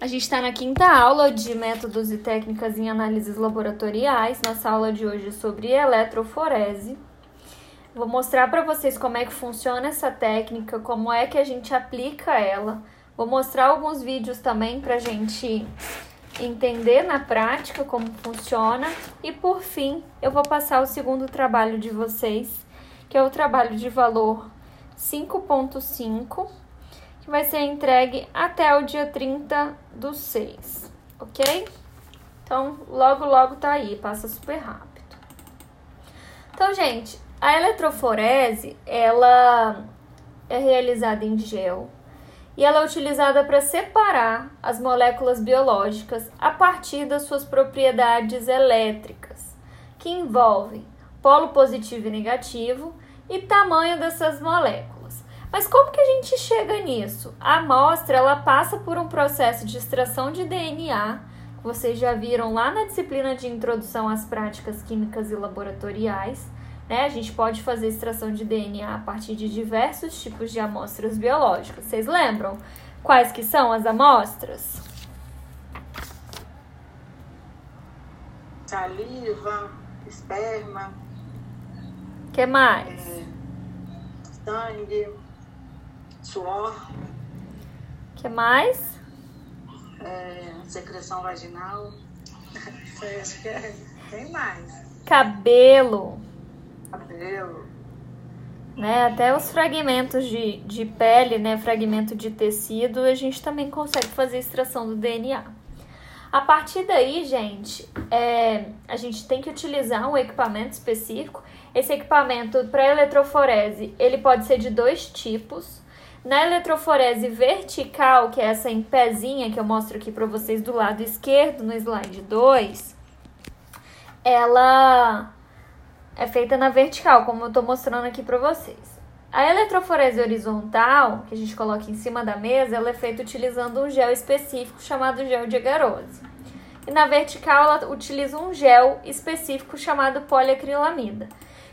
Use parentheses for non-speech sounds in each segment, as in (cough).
A gente está na quinta aula de métodos e técnicas em análises laboratoriais. Nossa aula de hoje é sobre eletroforese. Vou mostrar para vocês como é que funciona essa técnica, como é que a gente aplica ela. Vou mostrar alguns vídeos também para a gente entender na prática como funciona. E por fim, eu vou passar o segundo trabalho de vocês, que é o trabalho de valor 5.5 que vai ser entregue até o dia 30 do 6, ok? Então, logo, logo tá aí, passa super rápido. Então, gente, a eletroforese, ela é realizada em gel e ela é utilizada para separar as moléculas biológicas a partir das suas propriedades elétricas, que envolvem polo positivo e negativo e tamanho dessas moléculas. Mas como que a gente chega nisso? A amostra ela passa por um processo de extração de DNA, que vocês já viram lá na disciplina de introdução às práticas químicas e laboratoriais. Né? A gente pode fazer extração de DNA a partir de diversos tipos de amostras biológicas. Vocês lembram quais que são as amostras? Saliva, esperma. que mais? É, sangue suor. que mais? É, secreção vaginal. (laughs) Acho que é. Tem mais. Cabelo. Cabelo. Né, até os fragmentos de, de pele, né, fragmento de tecido, a gente também consegue fazer extração do DNA. A partir daí, gente, é, a gente tem que utilizar um equipamento específico. Esse equipamento para eletroforese, ele pode ser de dois tipos. Na eletroforese vertical, que é essa em pezinha que eu mostro aqui para vocês do lado esquerdo no slide 2, ela é feita na vertical, como eu estou mostrando aqui para vocês. A eletroforese horizontal, que a gente coloca em cima da mesa, ela é feita utilizando um gel específico chamado gel de agarose. E na vertical, ela utiliza um gel específico chamado poliacrilamida.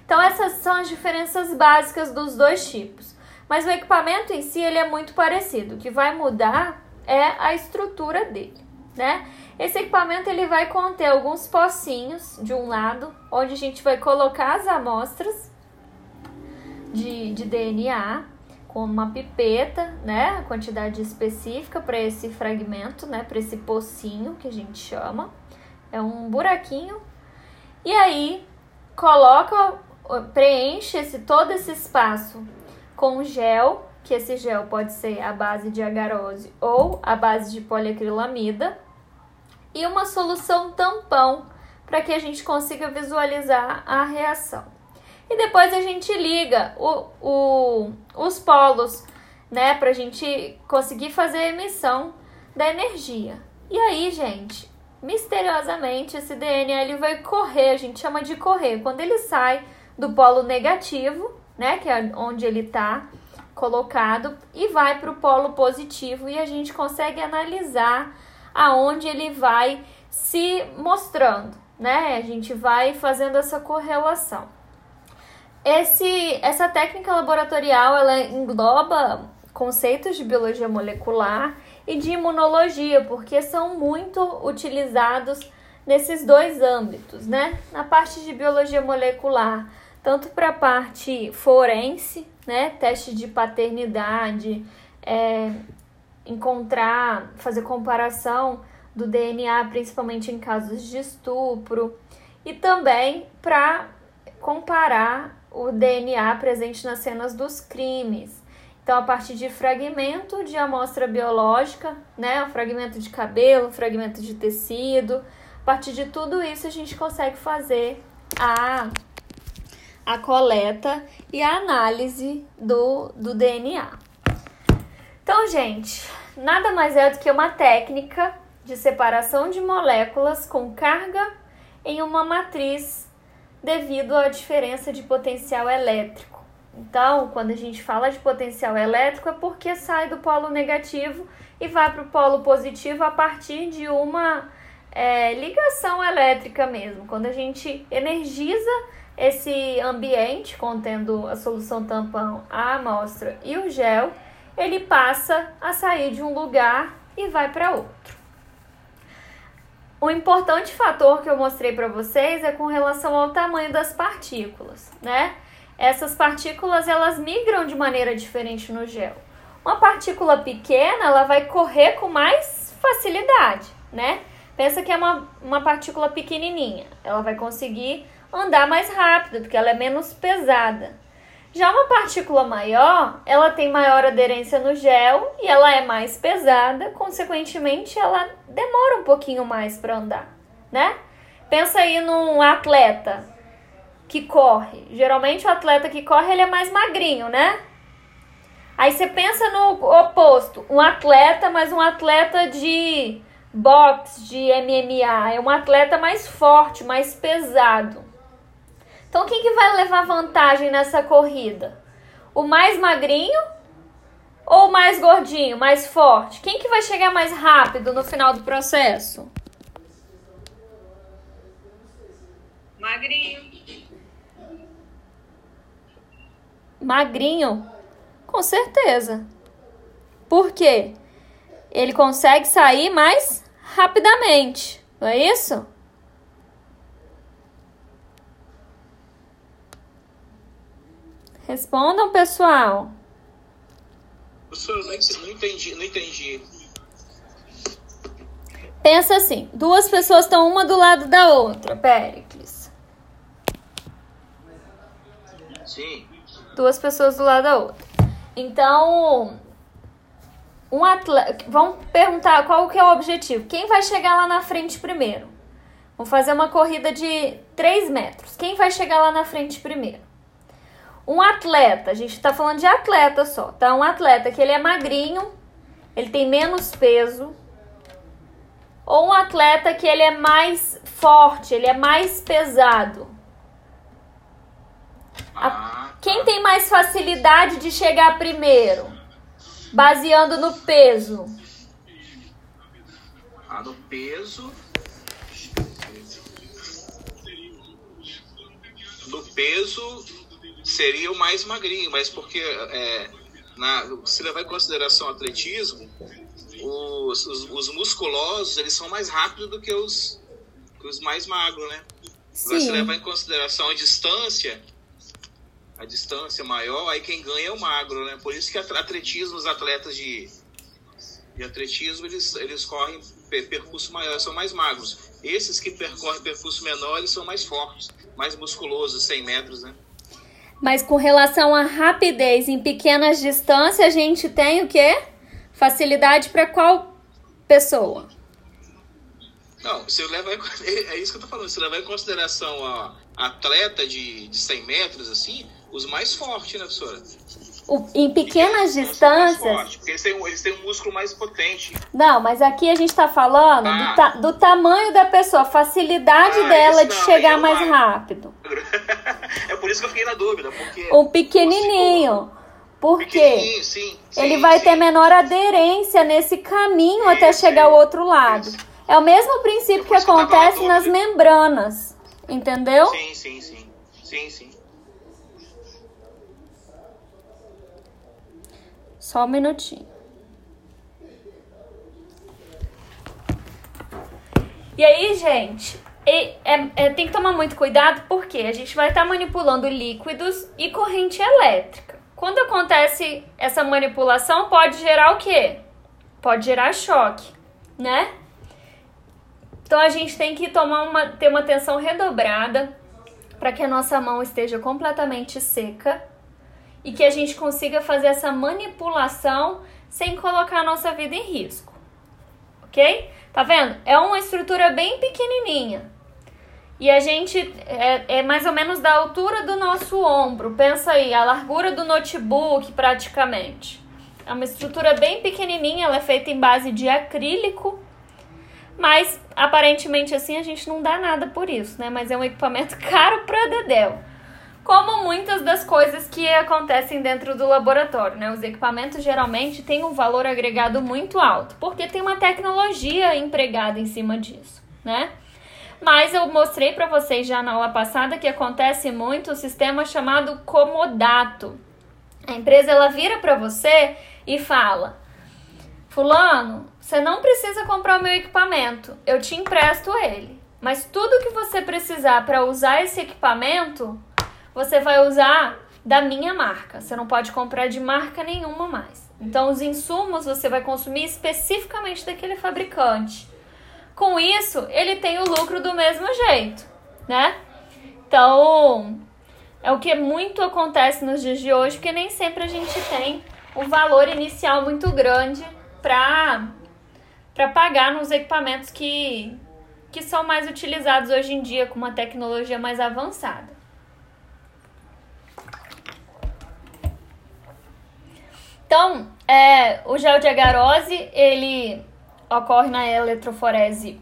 Então, essas são as diferenças básicas dos dois tipos. Mas o equipamento em si ele é muito parecido. O que vai mudar é a estrutura dele, né? Esse equipamento ele vai conter alguns pocinhos de um lado, onde a gente vai colocar as amostras de, de DNA com uma pipeta, né? A quantidade específica para esse fragmento, né? Para esse pocinho que a gente chama. É um buraquinho. E aí coloca, preenche esse, todo esse espaço com gel, que esse gel pode ser a base de agarose ou a base de poliacrilamida, e uma solução tampão para que a gente consiga visualizar a reação. E depois a gente liga o, o, os polos, né, para a gente conseguir fazer a emissão da energia. E aí, gente, misteriosamente esse DNA ele vai correr, a gente chama de correr. Quando ele sai do polo negativo, né, que é onde ele está colocado, e vai para o polo positivo e a gente consegue analisar aonde ele vai se mostrando, né? A gente vai fazendo essa correlação. Esse, essa técnica laboratorial ela engloba conceitos de biologia molecular e de imunologia, porque são muito utilizados nesses dois âmbitos, né? Na parte de biologia molecular, tanto para a parte forense, né, teste de paternidade, é, encontrar, fazer comparação do DNA, principalmente em casos de estupro, e também para comparar o DNA presente nas cenas dos crimes. Então, a partir de fragmento de amostra biológica, né, o fragmento de cabelo, fragmento de tecido, a partir de tudo isso a gente consegue fazer a a coleta e a análise do, do DNA. Então, gente, nada mais é do que uma técnica de separação de moléculas com carga em uma matriz devido à diferença de potencial elétrico. Então, quando a gente fala de potencial elétrico, é porque sai do polo negativo e vai para o polo positivo a partir de uma é, ligação elétrica mesmo. Quando a gente energiza esse ambiente contendo a solução tampão, a amostra e o gel, ele passa a sair de um lugar e vai para outro. O importante fator que eu mostrei para vocês é com relação ao tamanho das partículas, né? Essas partículas elas migram de maneira diferente no gel. Uma partícula pequena ela vai correr com mais facilidade, né? Pensa que é uma, uma partícula pequenininha, ela vai conseguir andar mais rápido porque ela é menos pesada. Já uma partícula maior, ela tem maior aderência no gel e ela é mais pesada, consequentemente ela demora um pouquinho mais para andar, né? Pensa aí num atleta que corre. Geralmente o atleta que corre ele é mais magrinho, né? Aí você pensa no oposto, um atleta, mas um atleta de boxe, de MMA, é um atleta mais forte, mais pesado. Então, quem que vai levar vantagem nessa corrida? O mais magrinho ou o mais gordinho, mais forte? Quem que vai chegar mais rápido no final do processo? Magrinho. Magrinho? Com certeza. Por quê? Ele consegue sair mais rapidamente, não é isso? Respondam, pessoal. Professor, não entendi, não entendi. Pensa assim, duas pessoas estão uma do lado da outra, Péricles. Sim. Duas pessoas do lado da outra. Então, um atleta, vamos perguntar qual que é o objetivo. Quem vai chegar lá na frente primeiro? Vamos fazer uma corrida de 3 metros. Quem vai chegar lá na frente primeiro? Um atleta, a gente tá falando de atleta só, tá? Um atleta que ele é magrinho, ele tem menos peso. Ou um atleta que ele é mais forte, ele é mais pesado. A, Ah, quem tem mais facilidade de chegar primeiro? Baseando no peso. ah, no peso. No peso seria o mais magrinho, mas porque é, na, se levar em consideração o atletismo, os, os, os musculosos eles são mais rápidos do que os, os mais magros, né? Mas se levar em consideração a distância, a distância maior, aí quem ganha é o magro, né? Por isso que atletismo, os atletas de, de atletismo, eles, eles correm per- percurso maior, são mais magros. Esses que percorrem percurso menor, eles são mais fortes, mais musculosos, 100 metros, né? Mas com relação à rapidez em pequenas distâncias, a gente tem o quê? Facilidade para qual pessoa? Não, você leva em, (laughs) é isso que eu tô falando, você levar em consideração a atleta de, de 100 metros, assim, os mais fortes, né, professora? O- em pequenas Eles distâncias. porque eles têm, um- eles têm um músculo mais potente. Não, mas aqui a gente tá falando do, Ah. ta- do tamanho da pessoa, facilidade Ah, dela isso de não, chegar mais acho. rápido. (laughs) é por isso que eu fiquei na dúvida, porque... Um pequenininho. Por quê? Pequenininho, sim, Ele sim, vai sim. ter menor aderência nesse caminho até chegar ao outro lado. isso. É o mesmo princípio que acontece nas membranas. Entendeu? Sim, sim, sim. Sim, sim. Só um minutinho. E aí, gente, é- é- tem que tomar muito cuidado porque a gente vai estar manipulando líquidos e corrente elétrica. Quando acontece essa manipulação, pode gerar o quê? Pode gerar choque, né? Então a gente tem que tomar uma, ter uma atenção redobrada para que a nossa mão esteja completamente seca e que a gente consiga fazer essa manipulação sem colocar a nossa vida em risco. Ok? Tá vendo? É uma estrutura bem pequenininha. E a gente é, é mais ou menos da altura do nosso ombro. Pensa aí, a largura do notebook praticamente. É uma estrutura bem pequenininha, ela é feita em base de acrílico. Mas aparentemente assim a gente não dá nada por isso, né? Mas é um equipamento (laughs) caro pra dedéu como muitas das coisas que acontecem dentro do laboratório, né? Os equipamentos geralmente têm um valor agregado muito alto, porque tem uma tecnologia empregada em cima disso, né? Mas eu mostrei para vocês já na aula passada que acontece muito o sistema chamado comodato. A empresa ela vira para você e fala: "Fulano, você não precisa comprar o meu equipamento, eu te empresto ele. Mas tudo que você precisar para usar esse equipamento, você vai usar da minha marca. Você não pode comprar de marca nenhuma mais. Então, os insumos você vai consumir especificamente daquele fabricante. Com isso, ele tem o lucro do mesmo jeito, né? Então, é o que muito acontece nos dias de hoje, porque nem sempre a gente tem o valor inicial muito grande para para pagar nos equipamentos que que são mais utilizados hoje em dia com uma tecnologia mais avançada. Então, é, o gel de agarose, ele ocorre na eletroforese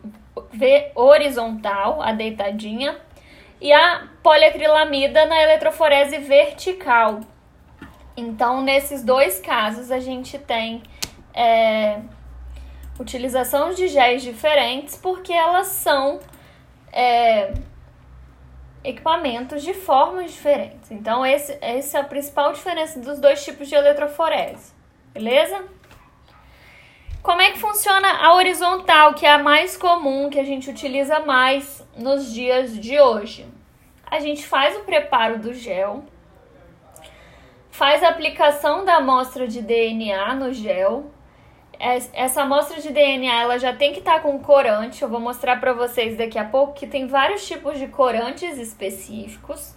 horizontal, a deitadinha, e a poliacrilamida na eletroforese vertical. Então, nesses dois casos, a gente tem é, utilização de géis diferentes porque elas são é, equipamentos de formas diferentes. Então, esse, essa é a principal diferença dos dois tipos de eletroforese, beleza? Como é que funciona a horizontal, que é a mais comum, que a gente utiliza mais nos dias de hoje? A gente faz o preparo do gel, faz a aplicação da amostra de DNA no gel, essa amostra de DNA ela já tem que estar tá com corante. Eu vou mostrar para vocês daqui a pouco que tem vários tipos de corantes específicos.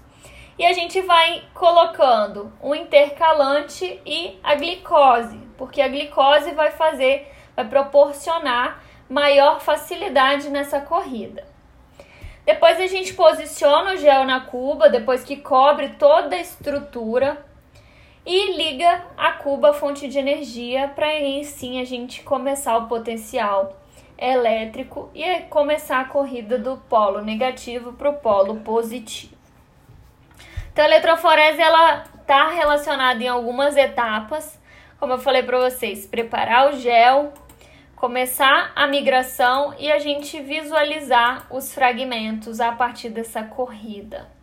E a gente vai colocando o intercalante e a glicose, porque a glicose vai fazer, vai proporcionar maior facilidade nessa corrida. Depois a gente posiciona o gel na cuba, depois que cobre toda a estrutura e liga a cuba fonte de energia para aí sim a gente começar o potencial elétrico e começar a corrida do polo negativo para o polo positivo. Então a eletroforese ela está relacionada em algumas etapas, como eu falei para vocês, preparar o gel, começar a migração e a gente visualizar os fragmentos a partir dessa corrida.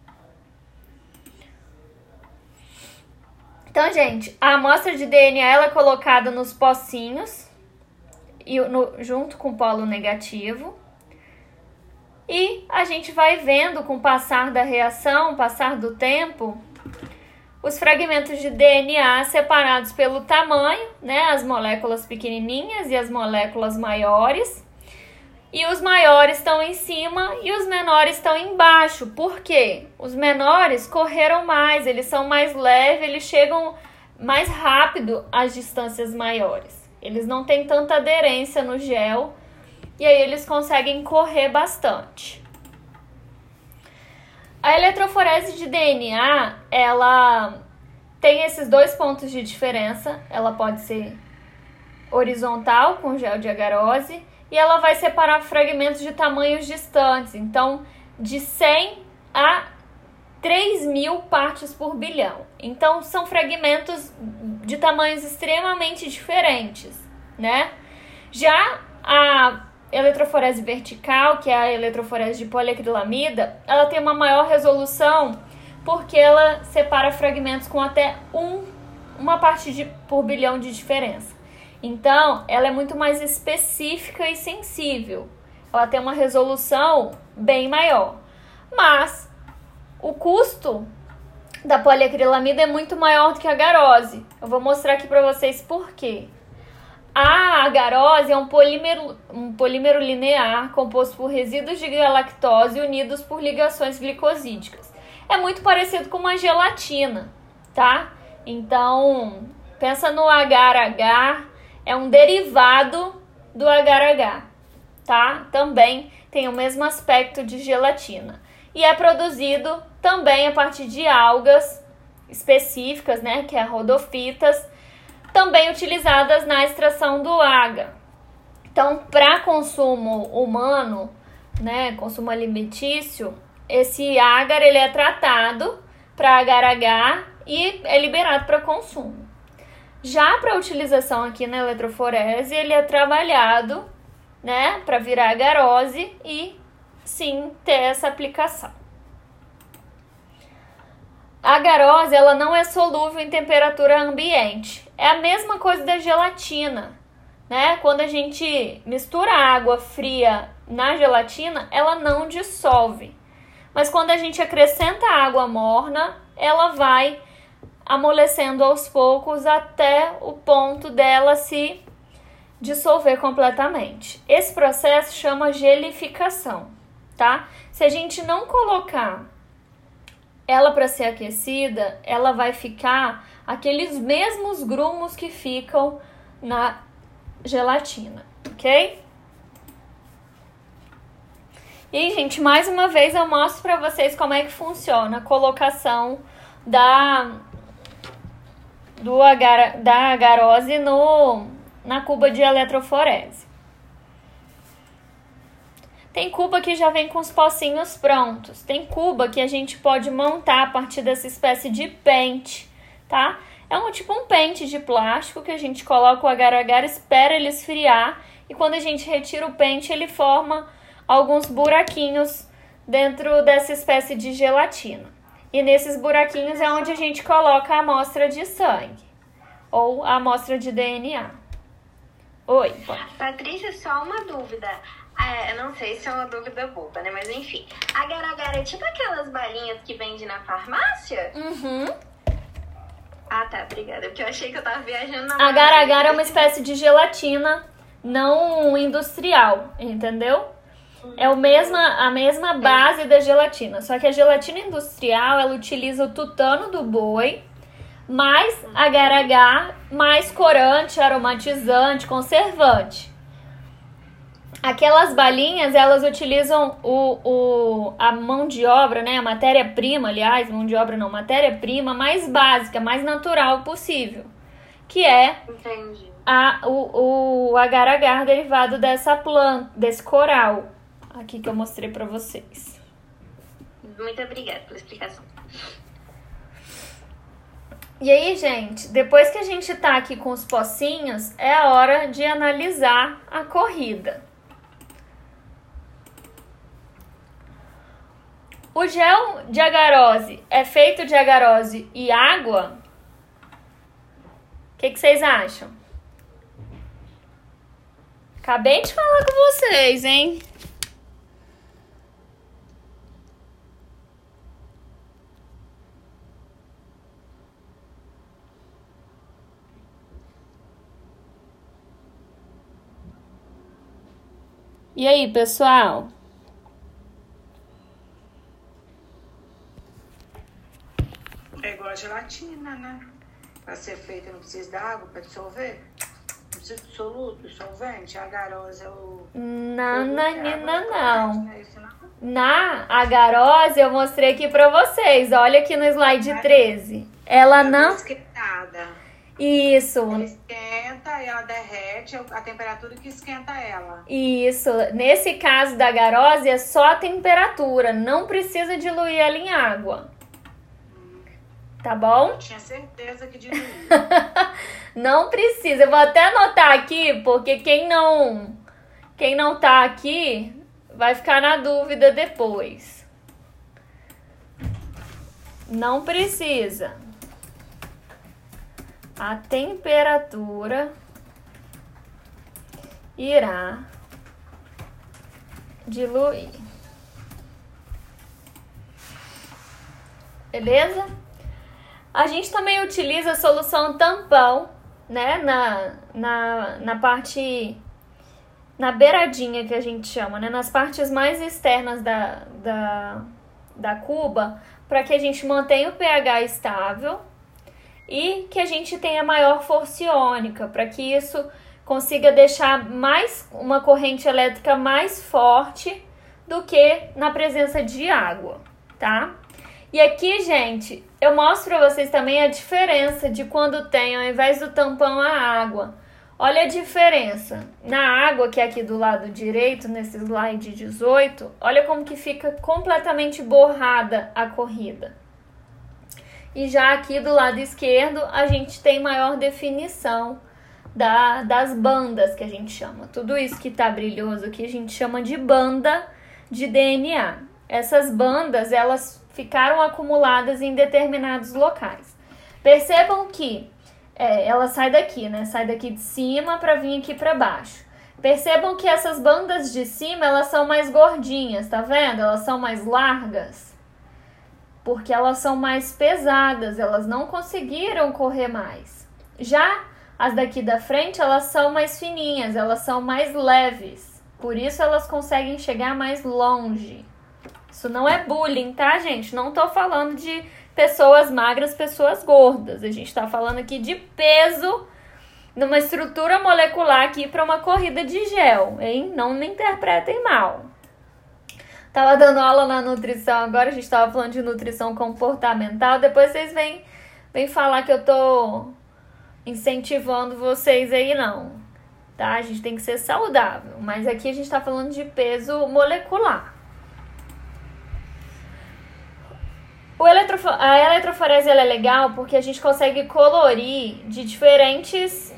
Então, gente, a amostra de DNA ela é colocada nos pocinhos e no, junto com o polo negativo. E a gente vai vendo com o passar da reação, passar do tempo, os fragmentos de DNA separados pelo tamanho, né, as moléculas pequenininhas e as moléculas maiores e os maiores estão em cima e os menores estão embaixo. Por quê? Os menores correram mais, eles são mais leves, eles chegam mais rápido às distâncias maiores. Eles não têm tanta aderência no gel e aí eles conseguem correr bastante. A eletroforese de DNA, ela tem esses dois pontos de diferença. Ela pode ser horizontal com gel de agarose e ela vai separar fragmentos de tamanhos distantes, então de 100 a 3 mil partes por bilhão. Então são fragmentos de tamanhos extremamente diferentes, né? Já a eletroforese vertical, que é a eletroforese de poliacrilamida, ela tem uma maior resolução porque ela separa fragmentos com até um, uma parte de, por bilhão de diferença. Então, ela é muito mais específica e sensível. Ela tem uma resolução bem maior. Mas o custo da poliacrilamida é muito maior do que a garose. Eu vou mostrar aqui para vocês por quê. A agarose é um polímero, um polímero linear composto por resíduos de galactose unidos por ligações glicosídicas. É muito parecido com uma gelatina, tá? Então, pensa no agar-agar é um derivado do agar-agar, tá? Também tem o mesmo aspecto de gelatina. E é produzido também a partir de algas específicas, né, que é rodofitas, também utilizadas na extração do agar. Então, para consumo humano, né, consumo alimentício, esse agar ele é tratado para agar-agar e é liberado para consumo. Já para utilização aqui na eletroforese, ele é trabalhado, né, para virar agarose e sim ter essa aplicação. A agarose, ela não é solúvel em temperatura ambiente. É a mesma coisa da gelatina, né? Quando a gente mistura água fria na gelatina, ela não dissolve. Mas quando a gente acrescenta água morna, ela vai amolecendo aos poucos até o ponto dela se dissolver completamente. Esse processo chama gelificação, tá? Se a gente não colocar ela para ser aquecida, ela vai ficar aqueles mesmos grumos que ficam na gelatina, ok? E gente, mais uma vez eu mostro para vocês como é que funciona a colocação da do agar, da agarose no na cuba de eletroforese. Tem cuba que já vem com os pocinhos prontos. Tem cuba que a gente pode montar a partir dessa espécie de pente, tá? É um tipo um pente de plástico que a gente coloca o agar-agar, espera ele esfriar e quando a gente retira o pente, ele forma alguns buraquinhos dentro dessa espécie de gelatina. E nesses buraquinhos é onde a gente coloca a amostra de sangue ou a amostra de DNA. Oi. Patrícia, só uma dúvida. É, eu não sei se é uma dúvida boba, né? Mas enfim. Agar-agar é tipo aquelas balinhas que vende na farmácia? Uhum. Ah, tá, obrigada. Porque eu achei que eu tava viajando na Agar-agar é uma espécie de gelatina não industrial, entendeu? É o mesma, a mesma base da gelatina. Só que a gelatina industrial, ela utiliza o tutano do boi, mais agar-agar, mais corante, aromatizante, conservante. Aquelas balinhas, elas utilizam o, o, a mão de obra, né? A matéria-prima, aliás, mão de obra não, matéria-prima mais básica, mais natural possível. Que é Entendi. a, o, o agar-agar derivado dessa planta, desse coral. Aqui que eu mostrei pra vocês. Muito obrigada pela explicação. E aí, gente, depois que a gente tá aqui com os pocinhos, é a hora de analisar a corrida. O gel de agarose é feito de agarose e água? O que, que vocês acham? Acabei de falar com vocês, hein? E aí, pessoal? É igual a gelatina, né? Pra ser feita não precisa de água pra dissolver. Não precisa de soluto, solvente. A é o. Não, não, é não, não. né? Isso não. Na agarose, eu mostrei aqui pra vocês. Olha aqui no slide 13. Ela não. Esquentada. Isso, Ela esquenta e ela derrete a temperatura que esquenta ela. isso. Nesse caso da agarose, é só a temperatura. Não precisa diluir ela em água. Tá bom? Eu tinha certeza que diluía. (laughs) Não precisa. Eu vou até anotar aqui, porque quem não quem não tá aqui vai ficar na dúvida depois. Não precisa. A temperatura irá diluir. Beleza? A gente também utiliza a solução tampão, né? Na, na, na parte. Na beiradinha que a gente chama, né? Nas partes mais externas da, da, da cuba, para que a gente mantenha o pH estável e que a gente tenha maior força iônica, para que isso consiga deixar mais uma corrente elétrica mais forte do que na presença de água, tá? E aqui, gente, eu mostro para vocês também a diferença de quando tem, ao invés do tampão, a água. Olha a diferença. Na água, que é aqui do lado direito, nesse slide 18, olha como que fica completamente borrada a corrida. E já aqui do lado esquerdo, a gente tem maior definição da, das bandas, que a gente chama. Tudo isso que tá brilhoso aqui, a gente chama de banda de DNA. Essas bandas, elas ficaram acumuladas em determinados locais. Percebam que É, ela sai daqui, né? Sai daqui de cima para vir aqui para baixo. Percebam que essas bandas de cima, elas são mais gordinhas, tá vendo? Elas são mais largas. Porque elas são mais pesadas, elas não conseguiram correr mais. Já as daqui da frente, elas são mais fininhas, elas são mais leves. Por isso elas conseguem chegar mais longe. Isso não é bullying, tá, gente? Não tô falando de pessoas magras, pessoas gordas. A gente tá falando aqui de peso numa estrutura molecular aqui para uma corrida de gel, hein? Não me interpretem mal. Tava dando aula na nutrição, agora a gente tava falando de nutrição comportamental. Depois vocês vêm, vêm falar que eu tô incentivando vocês aí, não. Tá? A gente tem que ser saudável. Mas aqui a gente tá falando de peso molecular. O eletrof a eletroforese é legal porque a gente consegue colorir de diferentes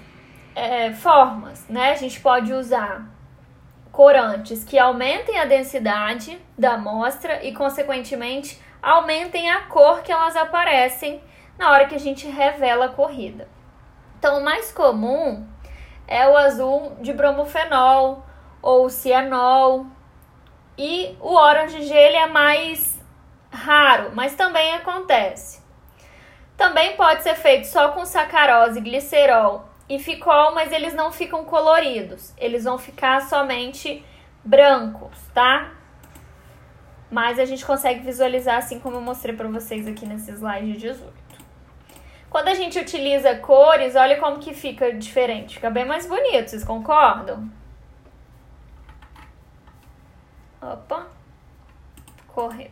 é, formas, né? A gente pode usar corantes que aumentem a densidade da amostra e, consequentemente, aumentem a cor que elas aparecem na hora que a gente revela a corrida. Então, o mais comum é o azul de bromofenol ou cianol. E o orange G ele é mais raro, mas também acontece. Também pode ser feito só com sacarose, glicerol e ficol, mas eles não ficam coloridos. Eles vão ficar somente brancos, tá? Mas a gente consegue visualizar assim como eu mostrei para vocês aqui nesse slide 18. Quando a gente utiliza cores, olha como que fica diferente. Fica bem mais bonito, vocês concordam? Opa. Correu.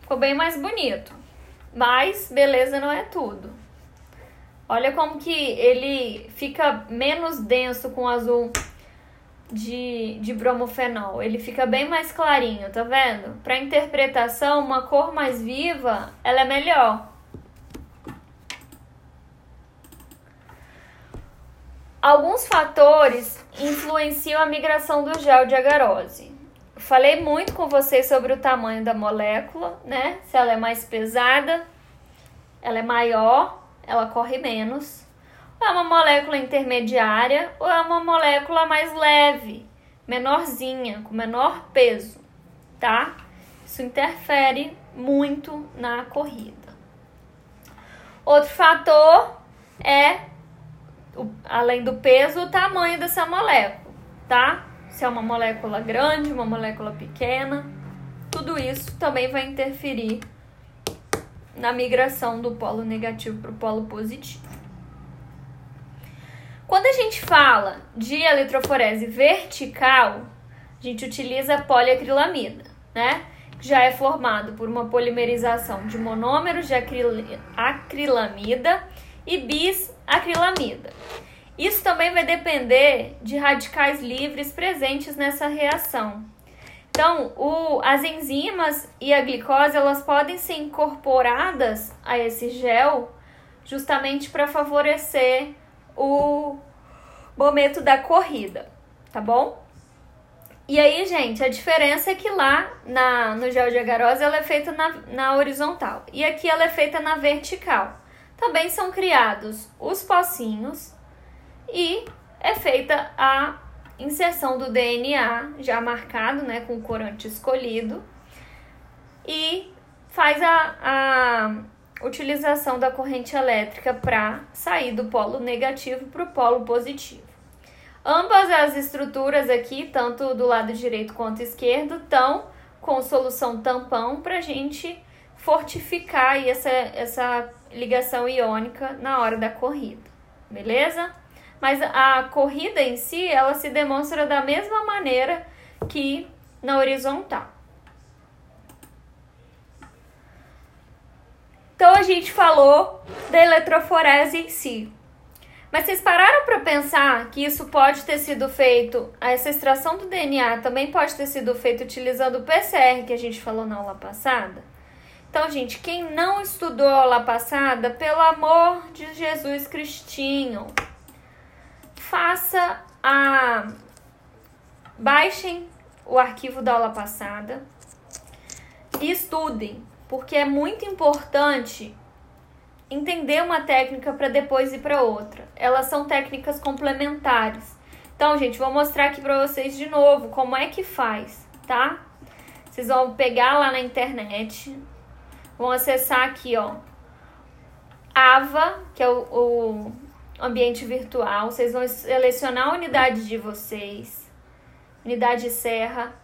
Ficou bem mais bonito. Mas beleza não é tudo. Olha como que ele fica menos denso com azul de, de bromofenol. Ele fica bem mais clarinho, tá vendo? Para interpretação, uma cor mais viva, ela é melhor. Alguns fatores influenciam a migração do gel de agarose. Falei muito com vocês sobre o tamanho da molécula, né? Se ela é mais pesada, ela é maior ela corre menos. Ou é uma molécula intermediária ou é uma molécula mais leve, menorzinha, com menor peso, tá? Isso interfere muito na corrida. Outro fator é, além do peso, o tamanho dessa molécula, tá? Se é uma molécula grande, uma molécula pequena, tudo isso também vai interferir na migração do polo negativo para o polo positivo. Quando a gente fala de eletroforese vertical, a gente utiliza poliacrilamida, né? Que já é formado por uma polimerização de monômeros de acrilamida e bisacrilamida. Isso também vai depender de radicais livres presentes nessa reação. Então, o, as enzimas e a glicose elas podem ser incorporadas a esse gel justamente para favorecer o momento da corrida, tá bom? E aí, gente, a diferença é que lá na, no gel de agarose ela é feita na, na horizontal e aqui ela é feita na vertical. Também são criados os pocinhos e é feita a inserção do DNA já marcado, né, com o corante escolhido, e faz a, a utilização da corrente elétrica para sair do polo negativo para o polo positivo. Ambas as estruturas aqui, tanto do lado direito quanto esquerdo, estão com solução tampão para a gente fortificar essa, essa ligação iônica na hora da corrida, beleza? Mas a corrida em si, ela se demonstra da mesma maneira que na horizontal. Então a gente falou da eletroforese em si. Mas vocês pararam para pensar que isso pode ter sido feito, essa extração do DNA também pode ter sido feita utilizando o PCR que a gente falou na aula passada? Então, gente, quem não estudou a aula passada, pelo amor de Jesus Cristinho, faça a baixem o arquivo da aula passada e estudem, porque é muito importante entender uma técnica para depois ir para outra. Elas são técnicas complementares. Então, gente, vou mostrar aqui para vocês de novo como é que faz, tá? Vocês vão pegar lá na internet, vão acessar aqui, ó, AVA, que é o, o ambiente virtual. Vocês vão selecionar a unidade de vocês, unidade serra,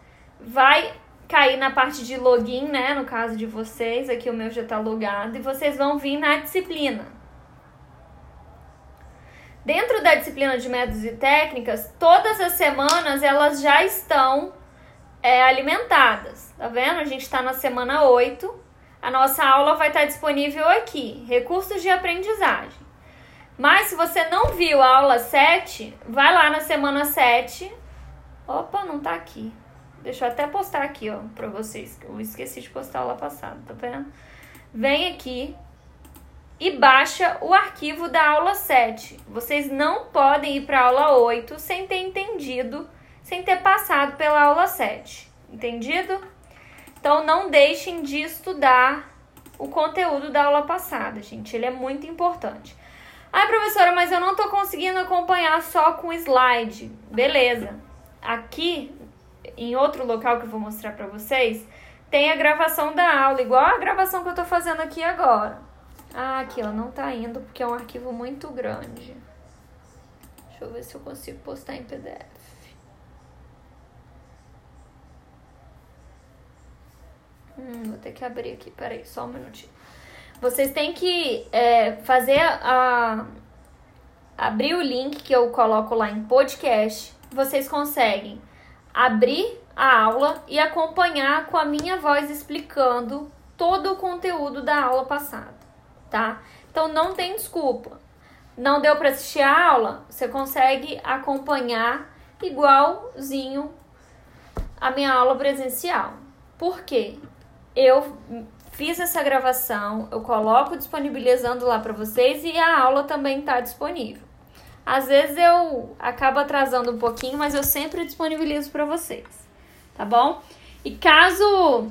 vai cair na parte de login, né? No caso de vocês, aqui o meu já tá logado, e vocês vão vir na disciplina. Dentro da disciplina de métodos e técnicas, todas as semanas elas já estão é, alimentadas. Tá vendo? A gente está na semana 8. A nossa aula vai estar disponível aqui, recursos de aprendizagem. Mas se você não viu a aula 7, vai lá na semana 7. Opa, não tá aqui. Deixa eu até postar aqui, ó, pra vocês. Eu esqueci de postar a aula passada, tá vendo? Vem aqui e baixa o arquivo da aula 7. Vocês não podem ir para a aula 8 sem ter entendido, sem ter passado pela aula 7. Entendido? Então não deixem de estudar o conteúdo da aula passada, gente. Ele é muito importante. Ai, professora, mas eu não tô conseguindo acompanhar só com slide. Beleza. Aqui em outro local que eu vou mostrar para vocês, tem a gravação da aula, igual a gravação que eu tô fazendo aqui agora. Ah, aqui, ó, não tá indo porque é um arquivo muito grande. Deixa eu ver se eu consigo postar em PDF. Hum, vou ter que abrir aqui, peraí, só um minutinho. Vocês têm que é, fazer a, abrir o link que eu coloco lá em podcast. Vocês conseguem abrir a aula e acompanhar com a minha voz explicando todo o conteúdo da aula passada, tá? Então não tem desculpa. Não deu para assistir a aula? Você consegue acompanhar igualzinho a minha aula presencial. Por quê? Eu fiz essa gravação, eu coloco disponibilizando lá para vocês e a aula também está disponível. Às vezes eu acabo atrasando um pouquinho, mas eu sempre disponibilizo para vocês, tá bom? E caso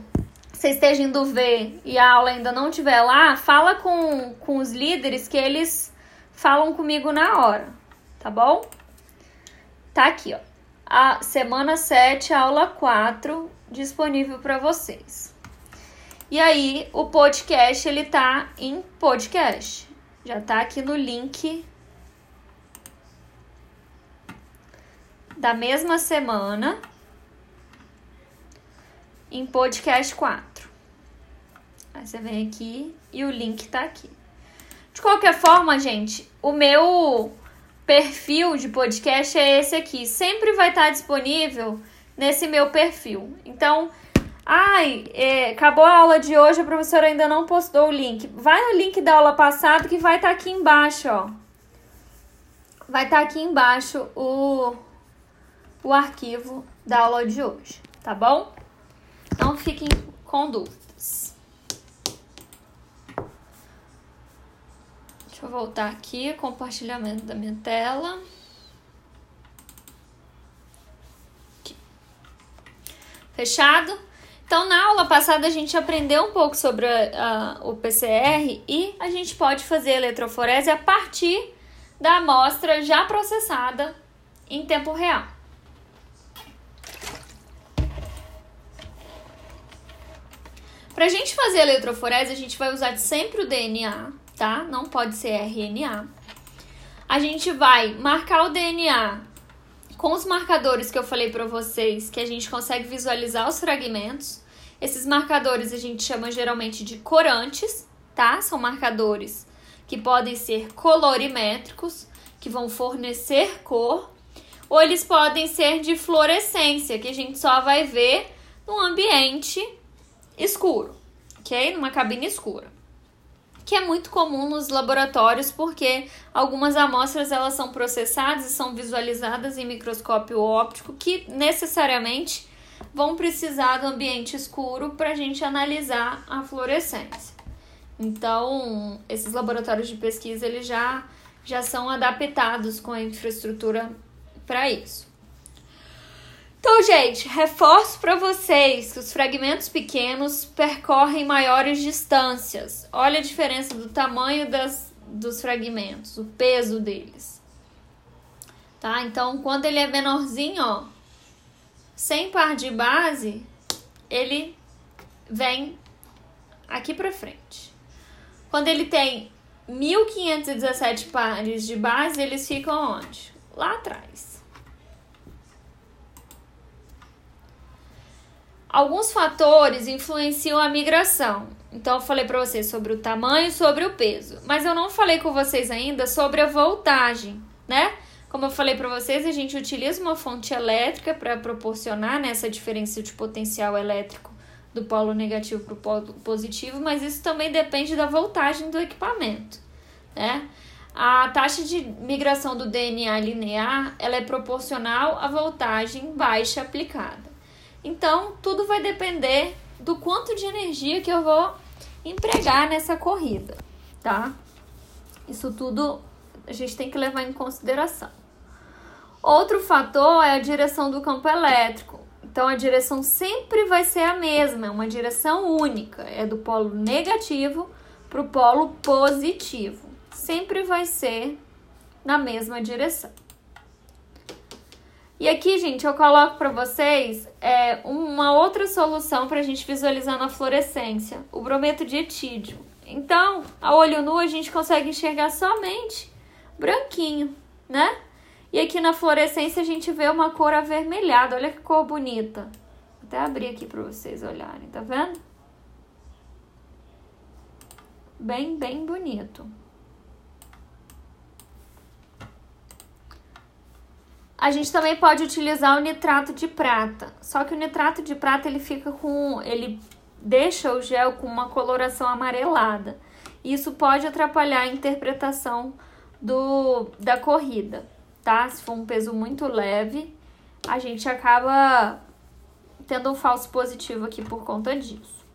você esteja indo ver e a aula ainda não estiver lá, fala com, com os líderes que eles falam comigo na hora, tá bom? Tá aqui, ó. A semana 7, aula 4, disponível para vocês. E aí, o podcast, ele tá em podcast. Já tá aqui no link da mesma semana em podcast 4. Aí você vem aqui e o link tá aqui. De qualquer forma, gente, o meu perfil de podcast é esse aqui. Sempre vai estar disponível nesse meu perfil. Então, ai, é, acabou a aula de hoje, a professora ainda não postou o link. Vai no link da aula passada que vai estar aqui embaixo, ó. Vai estar aqui embaixo o o arquivo da aula de hoje, tá bom? Não fiquem com dúvidas. Deixa eu voltar aqui, compartilhamento da minha tela. Fechado? Então, na aula passada, a gente aprendeu um pouco sobre a, a, o PCR e a gente pode fazer eletroforese a partir da amostra já processada em tempo real. Pra gente fazer a eletroforese, a gente vai usar sempre o DNA, tá? Não pode ser RNA. A gente vai marcar o DNA com os marcadores que eu falei para vocês, que a gente consegue visualizar os fragmentos. Esses marcadores a gente chama geralmente de corantes, tá? São marcadores que podem ser colorimétricos, que vão fornecer cor, ou eles podem ser de fluorescência, que a gente só vai ver no ambiente escuro, ok? Numa cabine escura. Que é muito comum nos laboratórios porque algumas amostras elas são processadas e são visualizadas em microscópio óptico que necessariamente vão precisar do ambiente escuro para a gente analisar a fluorescência. Então, esses laboratórios de pesquisa eles já, já são adaptados com a infraestrutura para isso. Então gente, reforço para vocês que os fragmentos pequenos percorrem maiores distâncias. Olha a diferença do tamanho das, dos fragmentos, o peso deles. Tá? Então, quando ele é menorzinho, ó, sem par de base, ele vem aqui para frente. Quando ele tem 1517 pares de base, eles ficam onde? Lá atrás. Alguns fatores influenciam a migração. Então, eu falei para vocês sobre o tamanho sobre o peso. Mas eu não falei com vocês ainda sobre a voltagem, né? Como eu falei para vocês, a gente utiliza uma fonte elétrica para proporcionar né, essa diferença de potencial elétrico do polo negativo para o polo positivo, mas isso também depende da voltagem do equipamento. Né? A taxa de migração do DNA linear ela é proporcional à voltagem baixa aplicada. Então, tudo vai depender do quanto de energia que eu vou empregar nessa corrida, tá? Isso tudo a gente tem que levar em consideração. Outro fator é a direção do campo elétrico. Então a direção sempre vai ser a mesma, é uma direção única, é do polo negativo para o polo positivo. Sempre vai ser na mesma direção. E aqui, gente, eu coloco para vocês é, uma outra solução para a gente visualizar na fluorescência, o brometo de etídio. Então, a olho nu, a gente consegue enxergar somente branquinho, né? E aqui na fluorescência a gente vê uma cor avermelhada. Olha que cor bonita. Vou até abrir aqui para vocês olharem, tá vendo? Bem, bem bonito. A gente também pode utilizar o nitrato de prata. Só que o nitrato de prata ele fica com, ele deixa o gel com uma coloração amarelada. Isso pode atrapalhar a interpretação do, da corrida tá? Se for um peso muito leve, a gente acaba tendo um falso positivo aqui por conta disso.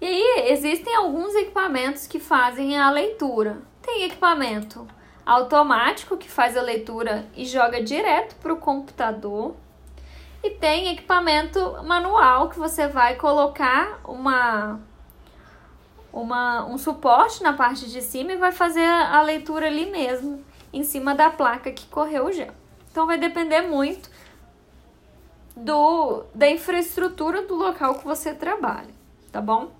E aí, existem alguns equipamentos que fazem a leitura. Tem equipamento automático que faz a leitura e joga direto para o computador. E tem equipamento manual que você vai colocar uma, uma, um suporte na parte de cima e vai fazer a leitura ali mesmo em cima da placa que correu o gel. Então vai depender muito do da infraestrutura do local que você trabalha, tá bom?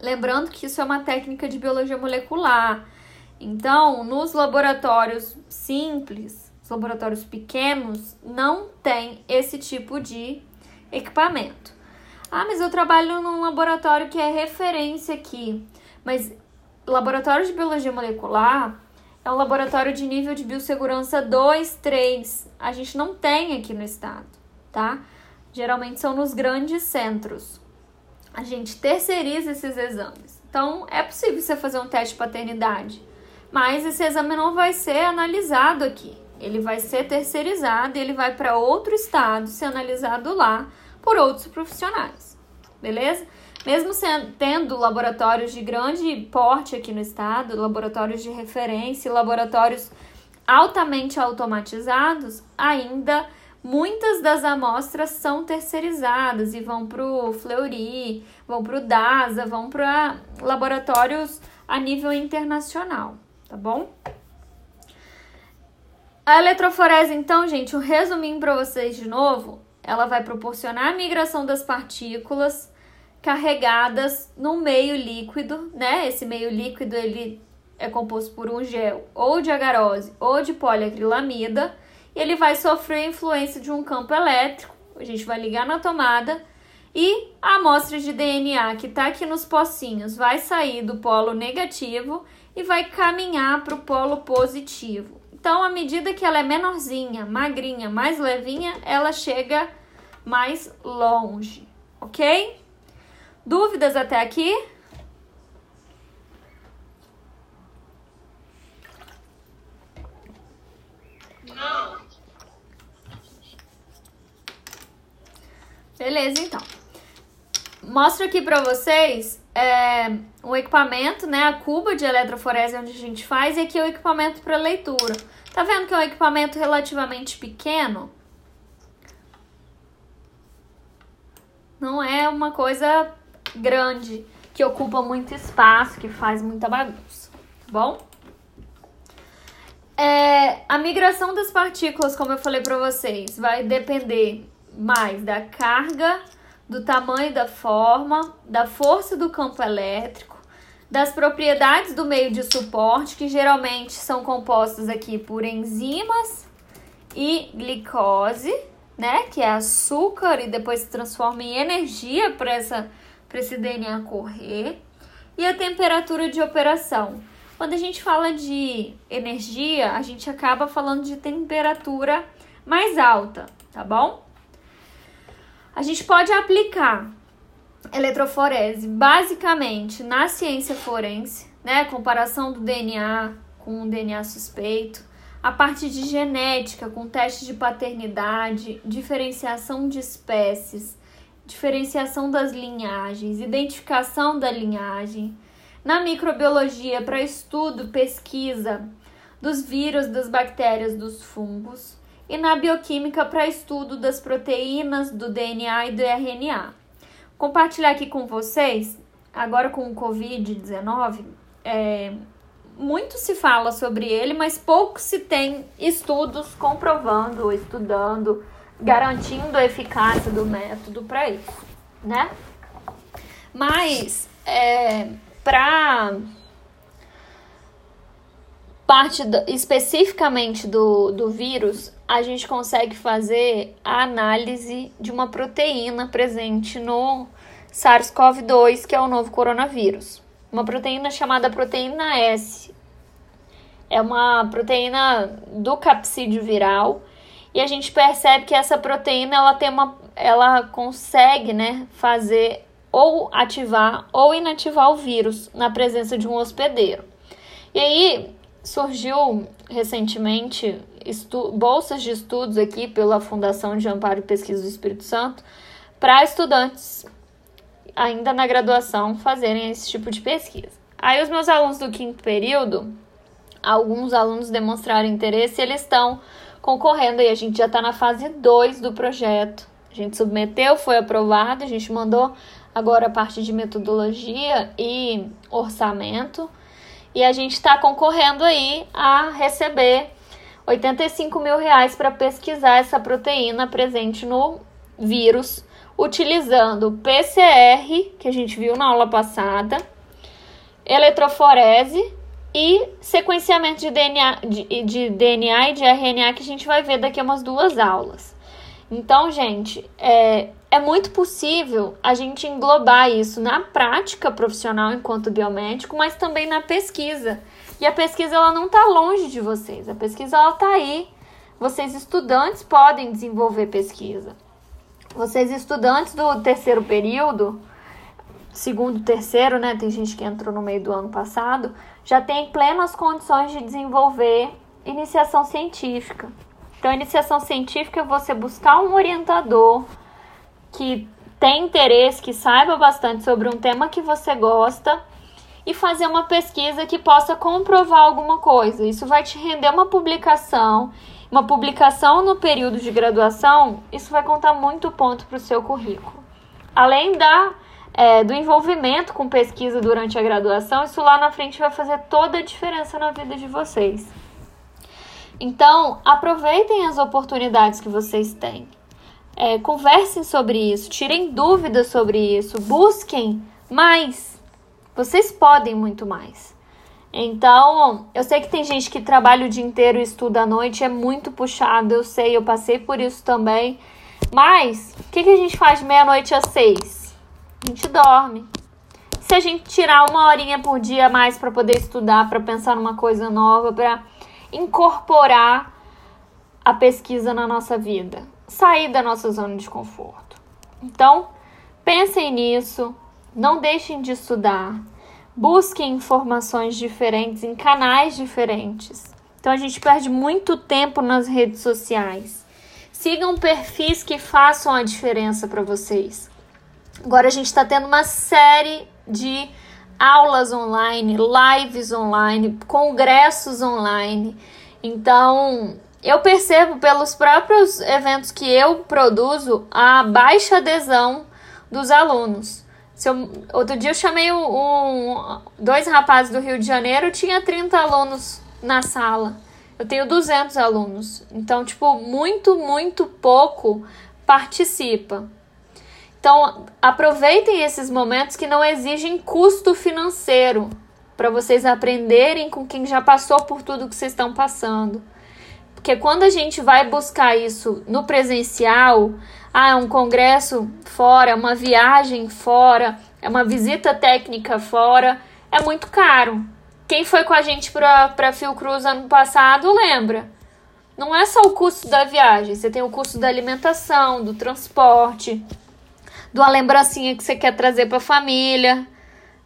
Lembrando que isso é uma técnica de biologia molecular. Então, nos laboratórios simples, os laboratórios pequenos, não tem esse tipo de equipamento. Ah, mas eu trabalho num laboratório que é referência aqui. Mas laboratório de biologia molecular é um laboratório de nível de biossegurança 2, 3. A gente não tem aqui no estado, tá? Geralmente são nos grandes centros. A gente terceiriza esses exames. Então, é possível você fazer um teste de paternidade, mas esse exame não vai ser analisado aqui. Ele vai ser terceirizado ele vai para outro estado ser analisado lá por outros profissionais. Beleza? Mesmo sendo, tendo laboratórios de grande porte aqui no estado, laboratórios de referência, laboratórios altamente automatizados, ainda muitas das amostras são terceirizadas e vão para o Fleury, vão para o DASA, vão para laboratórios a nível internacional, tá bom? A eletroforese, então, gente, um resuminho para vocês de novo, ela vai proporcionar a migração das partículas carregadas num meio líquido, né? Esse meio líquido ele é composto por um gel ou de agarose ou de poliacrilamida e ele vai sofrer a influência de um campo elétrico. A gente vai ligar na tomada e a amostra de DNA que está aqui nos pocinhos vai sair do polo negativo e vai caminhar para o polo positivo. Então, à medida que ela é menorzinha, magrinha, mais levinha, ela chega mais longe, ok? Dúvidas até aqui? Não. Beleza, então. Mostro aqui para vocês é, equipamento, né? A cuba de eletroforese é onde a gente faz, e aqui é o equipamento para leitura. Tá vendo que é um equipamento relativamente pequeno? Não é uma coisa grande, que ocupa muito espaço, que faz muita bagunça, tá bom? É, a migração das partículas, como eu falei para vocês, vai depender mais da carga do tamanho da forma, da força do campo elétrico, das propriedades do meio de suporte, que geralmente são compostos aqui por enzimas e glicose, né, que é açúcar e depois se transforma em energia para essa para esse DNA correr, e a temperatura de operação. Quando a gente fala de energia, a gente acaba falando de temperatura mais alta, tá bom? A gente pode aplicar eletroforese basicamente na ciência forense, né? Comparação do DNA com o DNA suspeito, a parte de genética com teste de paternidade, diferenciação de espécies, diferenciação das linhagens, identificação da linhagem, na microbiologia para estudo, pesquisa dos vírus, das bactérias, dos fungos, e na bioquímica para estudo das proteínas, do DNA e do RNA. Compartilhar aqui com vocês, agora com o Covid-19, é, muito se fala sobre ele, mas pouco se tem estudos comprovando, estudando, garantindo a eficácia do método para isso, né? Mas é, para parte do, especificamente do, do vírus, a gente consegue fazer a análise de uma proteína presente no SARS-CoV-2, que é o novo coronavírus. Uma proteína chamada proteína S. É uma proteína do capsídeo viral e a gente percebe que essa proteína ela tem uma ela consegue, né, fazer ou ativar ou inativar o vírus na presença de um hospedeiro. E aí surgiu recentemente bolsas de estudos aqui pela Fundação de Amparo e Pesquisa do Espírito Santo para estudantes ainda na graduação fazerem esse tipo de pesquisa. Aí os meus alunos do quinto período, alguns alunos demonstraram interesse eles estão concorrendo e a gente já está na fase 2 do projeto. A gente submeteu, foi aprovado, a gente mandou agora a parte de metodologia e orçamento. E a gente está concorrendo aí a receber 85 mil reais para pesquisar essa proteína presente no vírus, utilizando PCR, que a gente viu na aula passada, eletroforese e sequenciamento de DNA, de, de DNA e de RNA que a gente vai ver daqui a umas duas aulas. Então, gente, é, é muito possível a gente englobar isso na prática profissional enquanto biomédico, mas também na pesquisa. E a pesquisa ela não está longe de vocês, a pesquisa ela está aí. Vocês estudantes podem desenvolver pesquisa. Vocês estudantes do terceiro período, segundo, terceiro, né? Tem gente que entrou no meio do ano passado, já tem plenas condições de desenvolver iniciação científica. Então, iniciação científica é você buscar um orientador que tem interesse, que saiba bastante sobre um tema que você gosta e fazer uma pesquisa que possa comprovar alguma coisa. Isso vai te render uma publicação. Uma publicação no período de graduação, isso vai contar muito ponto para o seu currículo. Além da, é, do envolvimento com pesquisa durante a graduação, isso lá na frente vai fazer toda a diferença na vida de vocês. Então, aproveitem as oportunidades que vocês têm. É, conversem sobre isso, tirem dúvidas sobre isso, busquem mais. Vocês podem muito mais. Então, eu sei que tem gente que trabalha o dia inteiro e estuda à noite, é muito puxado, eu sei, eu passei por isso também. Mas, o que, que a gente faz meia-noite às seis? A gente dorme. Se a gente tirar uma horinha por dia a mais para poder estudar, para pensar numa coisa nova, para incorporar a pesquisa na nossa vida, sair da nossa zona de conforto. Então, pensem nisso, não deixem de estudar, busquem informações diferentes em canais diferentes. Então, a gente perde muito tempo nas redes sociais. Sigam perfis que façam a diferença para vocês. Agora, a gente está tendo uma série de aulas online, lives online, congressos online. Então, eu percebo pelos próprios eventos que eu produzo a baixa adesão dos alunos. Eu, outro dia eu chamei um, um, dois rapazes do Rio de Janeiro, tinha 30 alunos na sala. Eu tenho 200 alunos. Então, tipo, muito, muito pouco participa. Então, aproveitem esses momentos que não exigem custo financeiro para vocês aprenderem com quem já passou por tudo que vocês estão passando. Porque quando a gente vai buscar isso no presencial, ah, um congresso fora, uma viagem fora, é uma visita técnica fora, é muito caro. Quem foi com a gente para Fiocruz ano passado lembra. Não é só o custo da viagem, você tem o custo da alimentação, do transporte, de uma lembrancinha que você quer trazer para a família,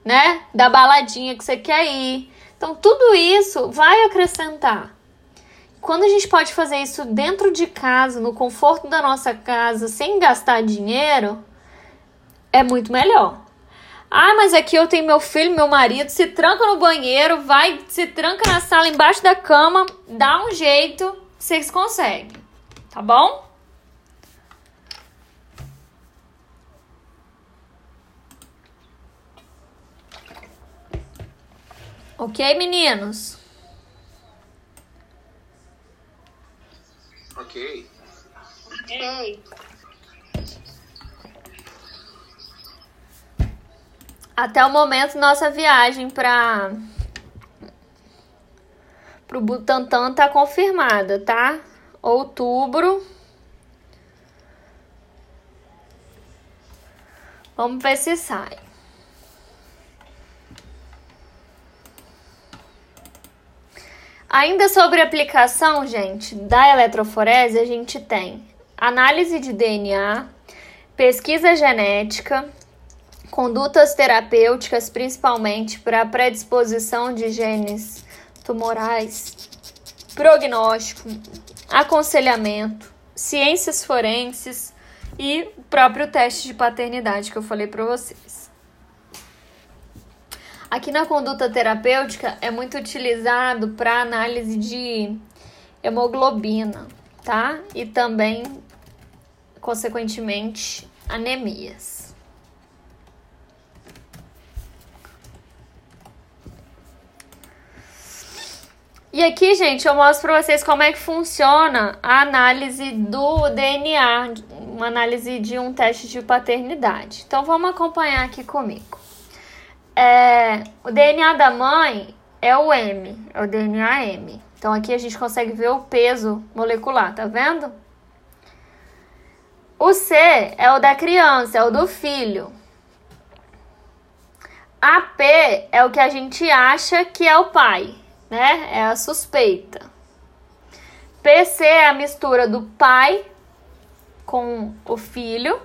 né? Da baladinha que você quer ir. Então, tudo isso vai acrescentar. Quando a gente pode fazer isso dentro de casa, no conforto da nossa casa, sem gastar dinheiro, é muito melhor. Ah, mas aqui eu tenho meu filho, meu marido, se tranca no banheiro, vai, se tranca na sala, embaixo da cama, dá um jeito, vocês conseguem. Tá bom? Ok, meninos? Até o momento, nossa viagem para o Butantan tá confirmada, tá? Outubro. Vamos ver se sai. Ainda sobre aplicação, gente, da eletroforese, a gente tem análise de DNA, pesquisa genética, condutas terapêuticas, principalmente para predisposição de genes tumorais, prognóstico, aconselhamento, ciências forenses e o próprio teste de paternidade que eu falei para vocês. Aqui na conduta terapêutica é muito utilizado para análise de hemoglobina, tá? E também, consequentemente, anemias. E aqui, gente, eu mostro para vocês como é que funciona a análise do DNA, uma análise de um teste de paternidade. Então, vamos acompanhar aqui comigo. É, o DNA da mãe é o M, é o DNA M. Então aqui a gente consegue ver o peso molecular, tá vendo? O C é o da criança, é o do filho. A P é o que a gente acha que é o pai, né? É a suspeita. PC é a mistura do pai com o filho.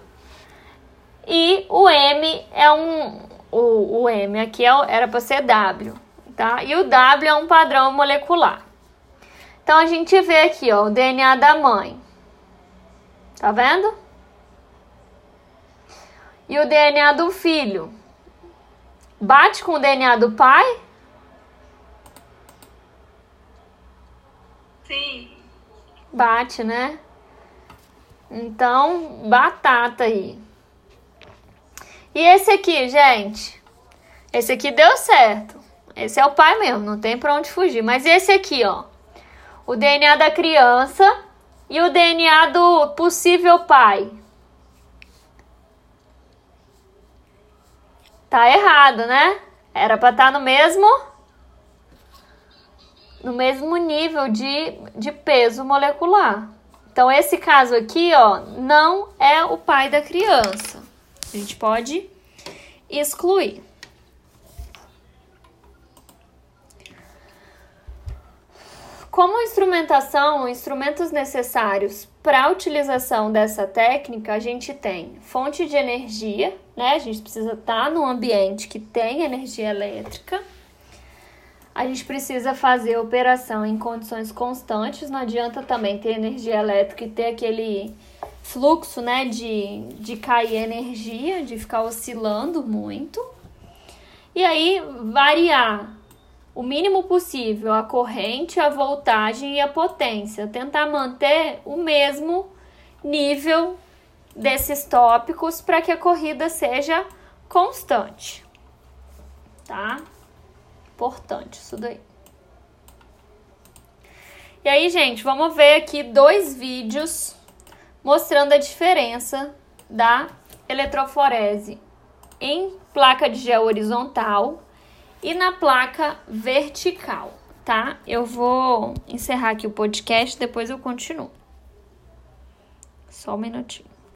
E o M é um, o, o M aqui é, era para ser W, tá? E o W é um padrão molecular. Então a gente vê aqui, ó, o DNA da mãe. Tá vendo? E o DNA do filho. Bate com o DNA do pai? Sim. Bate, né? Então, batata aí. E esse aqui, gente? Esse aqui deu certo. Esse é o pai mesmo, não tem pra onde fugir. Mas esse aqui, ó. O DNA da criança e o DNA do possível pai. Tá errado, né? Era pra estar tá no mesmo no mesmo nível de, de peso molecular. Então, esse caso aqui, ó, não é o pai da criança. A gente pode excluir. Como instrumentação, instrumentos necessários para a utilização dessa técnica, a gente tem fonte de energia, né? A gente precisa estar tá num ambiente que tem energia elétrica. A gente precisa fazer operação em condições constantes, não adianta também ter energia elétrica e ter aquele fluxo, né, de, de cair energia, de ficar oscilando muito. E aí variar o mínimo possível a corrente, a voltagem e a potência, tentar manter o mesmo nível desses tópicos para que a corrida seja constante. Tá? Importante isso daí. E aí, gente, vamos ver aqui dois vídeos mostrando a diferença da eletroforese em placa de gel horizontal e na placa vertical, tá? Eu vou encerrar aqui o podcast, depois eu continuo. Só um minutinho.